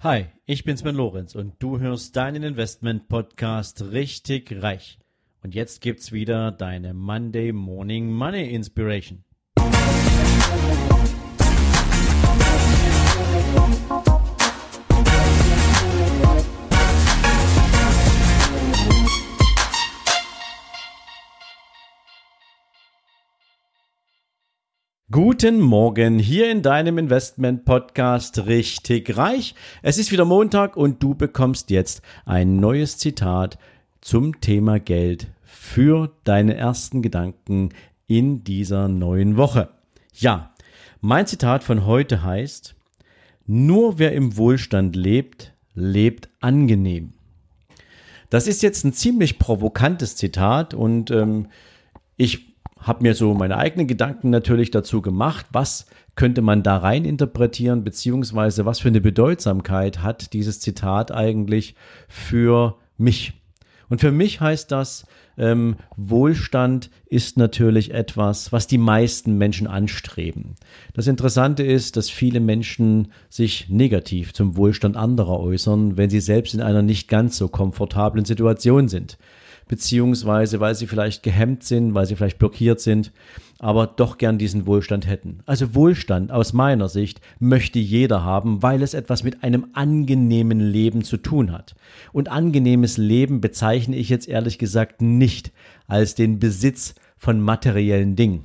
Hi, ich bin Sven Lorenz und du hörst deinen Investment Podcast richtig reich. Und jetzt gibt's wieder deine Monday Morning Money Inspiration. Guten Morgen hier in deinem Investment Podcast richtig reich. Es ist wieder Montag und du bekommst jetzt ein neues Zitat zum Thema Geld für deine ersten Gedanken in dieser neuen Woche. Ja, mein Zitat von heute heißt, nur wer im Wohlstand lebt, lebt angenehm. Das ist jetzt ein ziemlich provokantes Zitat und ähm, ich habe mir so meine eigenen Gedanken natürlich dazu gemacht, was könnte man da rein interpretieren, beziehungsweise was für eine Bedeutsamkeit hat dieses Zitat eigentlich für mich. Und für mich heißt das, ähm, Wohlstand ist natürlich etwas, was die meisten Menschen anstreben. Das Interessante ist, dass viele Menschen sich negativ zum Wohlstand anderer äußern, wenn sie selbst in einer nicht ganz so komfortablen Situation sind beziehungsweise weil sie vielleicht gehemmt sind, weil sie vielleicht blockiert sind, aber doch gern diesen Wohlstand hätten. Also Wohlstand aus meiner Sicht möchte jeder haben, weil es etwas mit einem angenehmen Leben zu tun hat. Und angenehmes Leben bezeichne ich jetzt ehrlich gesagt nicht als den Besitz von materiellen Dingen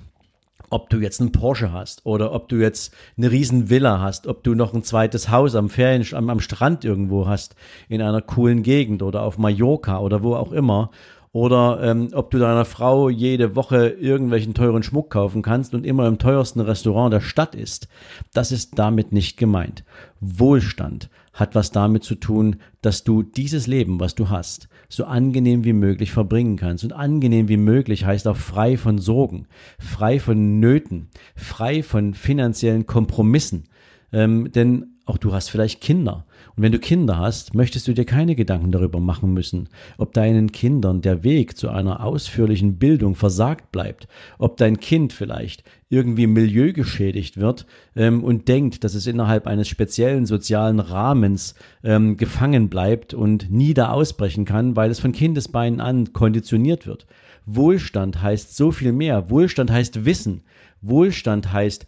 ob du jetzt einen Porsche hast oder ob du jetzt eine riesen Villa hast, ob du noch ein zweites Haus am Ferien, am, am Strand irgendwo hast, in einer coolen Gegend oder auf Mallorca oder wo auch immer oder ähm, ob du deiner Frau jede Woche irgendwelchen teuren Schmuck kaufen kannst und immer im teuersten Restaurant der Stadt isst. Das ist damit nicht gemeint. Wohlstand hat was damit zu tun, dass du dieses Leben, was du hast, so angenehm wie möglich verbringen kannst. Und angenehm wie möglich heißt auch frei von Sorgen, frei von Nöten, frei von finanziellen Kompromissen. Ähm, denn auch du hast vielleicht Kinder. Und wenn du Kinder hast, möchtest du dir keine Gedanken darüber machen müssen, ob deinen Kindern der Weg zu einer ausführlichen Bildung versagt bleibt, ob dein Kind vielleicht irgendwie milieugeschädigt wird ähm, und denkt, dass es innerhalb eines speziellen sozialen Rahmens ähm, gefangen bleibt und nie da ausbrechen kann, weil es von Kindesbeinen an konditioniert wird. Wohlstand heißt so viel mehr. Wohlstand heißt Wissen. Wohlstand heißt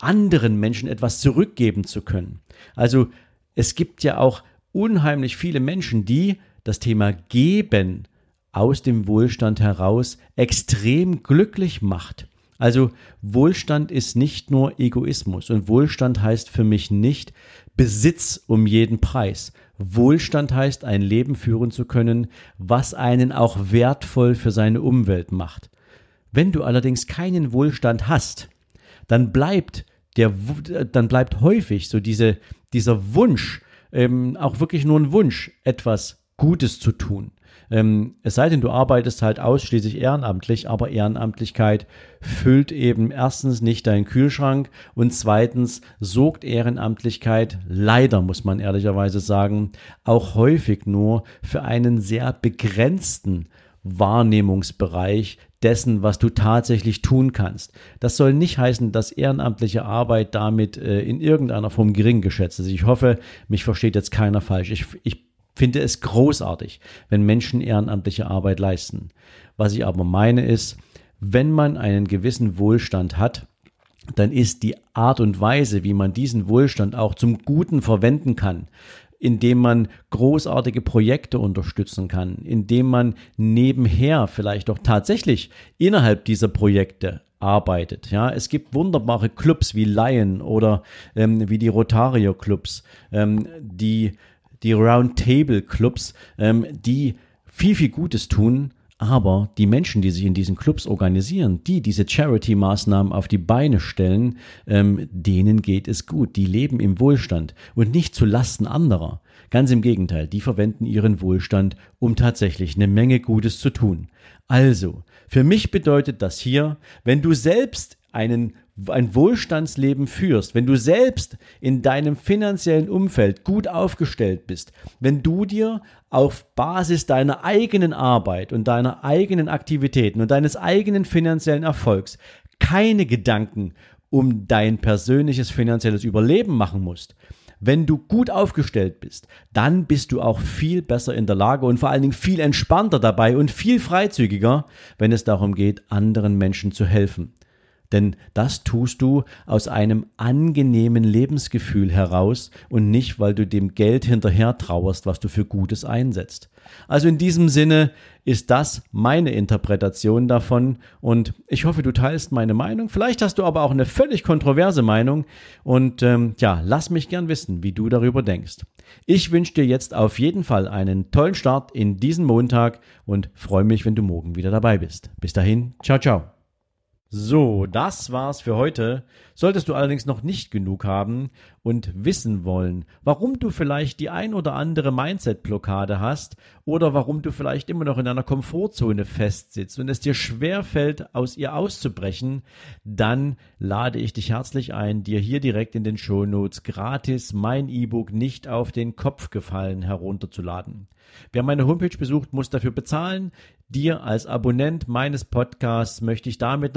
anderen Menschen etwas zurückgeben zu können. Also es gibt ja auch unheimlich viele Menschen, die das Thema Geben aus dem Wohlstand heraus extrem glücklich macht. Also Wohlstand ist nicht nur Egoismus und Wohlstand heißt für mich nicht Besitz um jeden Preis. Wohlstand heißt ein Leben führen zu können, was einen auch wertvoll für seine Umwelt macht. Wenn du allerdings keinen Wohlstand hast, dann bleibt der, dann bleibt häufig so diese, dieser Wunsch, ähm, auch wirklich nur ein Wunsch, etwas Gutes zu tun. Ähm, es sei denn, du arbeitest halt ausschließlich ehrenamtlich, aber Ehrenamtlichkeit füllt eben erstens nicht deinen Kühlschrank und zweitens sorgt Ehrenamtlichkeit, leider muss man ehrlicherweise sagen, auch häufig nur für einen sehr begrenzten Wahrnehmungsbereich dessen, was du tatsächlich tun kannst. Das soll nicht heißen, dass ehrenamtliche Arbeit damit äh, in irgendeiner Form gering geschätzt ist. Ich hoffe, mich versteht jetzt keiner falsch. Ich, ich finde es großartig, wenn Menschen ehrenamtliche Arbeit leisten. Was ich aber meine ist, wenn man einen gewissen Wohlstand hat, dann ist die Art und Weise, wie man diesen Wohlstand auch zum Guten verwenden kann, indem man großartige Projekte unterstützen kann, indem man nebenher vielleicht auch tatsächlich innerhalb dieser Projekte arbeitet. Ja, es gibt wunderbare Clubs wie Lion oder ähm, wie die Rotario Clubs, ähm, die die Roundtable Clubs, ähm, die viel viel Gutes tun aber die Menschen, die sich in diesen Clubs organisieren, die diese Charity-Maßnahmen auf die Beine stellen, ähm, denen geht es gut. Die leben im Wohlstand und nicht zu Lasten anderer. Ganz im Gegenteil, die verwenden ihren Wohlstand, um tatsächlich eine Menge Gutes zu tun. Also, für mich bedeutet das hier, wenn du selbst einen ein Wohlstandsleben führst, wenn du selbst in deinem finanziellen Umfeld gut aufgestellt bist, wenn du dir auf Basis deiner eigenen Arbeit und deiner eigenen Aktivitäten und deines eigenen finanziellen Erfolgs keine Gedanken um dein persönliches finanzielles Überleben machen musst, Wenn du gut aufgestellt bist, dann bist du auch viel besser in der Lage und vor allen Dingen viel entspannter dabei und viel freizügiger, wenn es darum geht, anderen Menschen zu helfen. Denn das tust du aus einem angenehmen Lebensgefühl heraus und nicht, weil du dem Geld hinterher trauerst, was du für Gutes einsetzt. Also in diesem Sinne ist das meine Interpretation davon und ich hoffe, du teilst meine Meinung. Vielleicht hast du aber auch eine völlig kontroverse Meinung und ähm, ja, lass mich gern wissen, wie du darüber denkst. Ich wünsche dir jetzt auf jeden Fall einen tollen Start in diesen Montag und freue mich, wenn du morgen wieder dabei bist. Bis dahin, ciao, ciao. So, das war's für heute. Solltest du allerdings noch nicht genug haben und wissen wollen, warum du vielleicht die ein oder andere Mindset-Blockade hast oder warum du vielleicht immer noch in einer Komfortzone festsitzt und es dir schwer fällt, aus ihr auszubrechen, dann lade ich dich herzlich ein, dir hier direkt in den Shownotes gratis mein E-Book nicht auf den Kopf gefallen herunterzuladen. Wer meine Homepage besucht, muss dafür bezahlen. Dir als Abonnent meines Podcasts möchte ich damit